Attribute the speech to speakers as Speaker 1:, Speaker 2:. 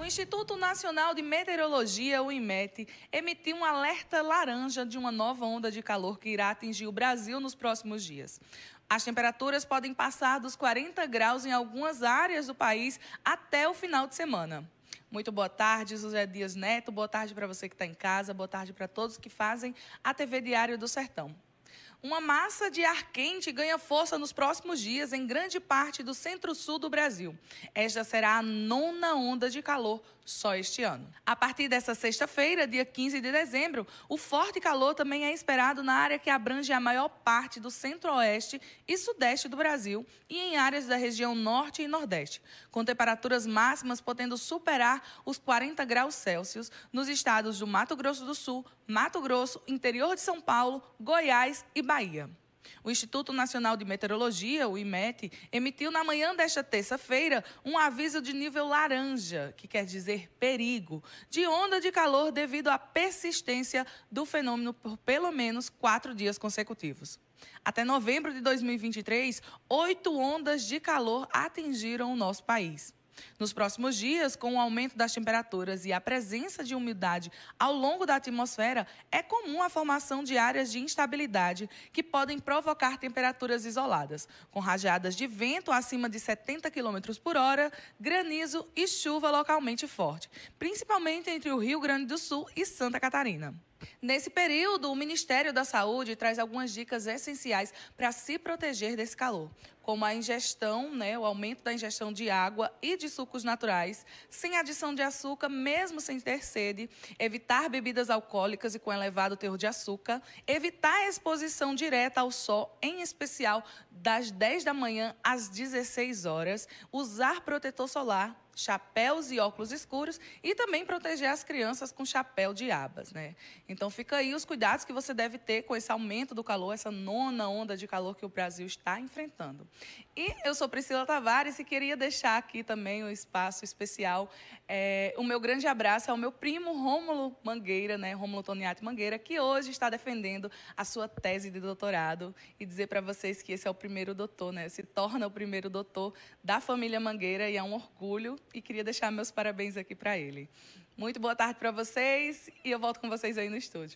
Speaker 1: O Instituto Nacional de Meteorologia, o IMET, emitiu um alerta laranja de uma nova onda de calor que irá atingir o Brasil nos próximos dias. As temperaturas podem passar dos 40 graus em algumas áreas do país até o final de semana. Muito boa tarde, José Dias Neto. Boa tarde para você que está em casa. Boa tarde para todos que fazem a TV Diário do Sertão. Uma massa de ar quente ganha força nos próximos dias em grande parte do centro-sul do Brasil. Esta será a nona onda de calor só este ano. A partir dessa sexta-feira, dia 15 de dezembro, o forte calor também é esperado na área que abrange a maior parte do centro-oeste e sudeste do Brasil e em áreas da região norte e nordeste, com temperaturas máximas podendo superar os 40 graus Celsius nos estados do Mato Grosso do Sul, Mato Grosso, interior de São Paulo, Goiás e Bahia. O Instituto Nacional de Meteorologia, o IMET, emitiu na manhã desta terça-feira um aviso de nível laranja, que quer dizer perigo, de onda de calor devido à persistência do fenômeno por pelo menos quatro dias consecutivos. Até novembro de 2023, oito ondas de calor atingiram o nosso país. Nos próximos dias, com o aumento das temperaturas e a presença de umidade ao longo da atmosfera, é comum a formação de áreas de instabilidade que podem provocar temperaturas isoladas, com rajadas de vento acima de 70 km por hora, granizo e chuva localmente forte, principalmente entre o Rio Grande do Sul e Santa Catarina. Nesse período, o Ministério da Saúde traz algumas dicas essenciais para se proteger desse calor, como a ingestão, né, o aumento da ingestão de água e de sucos naturais, sem adição de açúcar, mesmo sem ter sede, evitar bebidas alcoólicas e com elevado teor de açúcar, evitar a exposição direta ao sol, em especial das 10 da manhã às 16 horas, usar protetor solar chapéus e óculos escuros e também proteger as crianças com chapéu de abas, né? Então fica aí os cuidados que você deve ter com esse aumento do calor, essa nona onda de calor que o Brasil está enfrentando. E eu sou Priscila Tavares e queria deixar aqui também um espaço especial. É, o meu grande abraço ao meu primo Rômulo Mangueira, né? Rômulo Toniati Mangueira, que hoje está defendendo a sua tese de doutorado e dizer para vocês que esse é o primeiro doutor, né? Se torna o primeiro doutor da família Mangueira e é um orgulho e queria deixar meus parabéns aqui para ele. Muito boa tarde para vocês e eu volto com vocês aí no estúdio.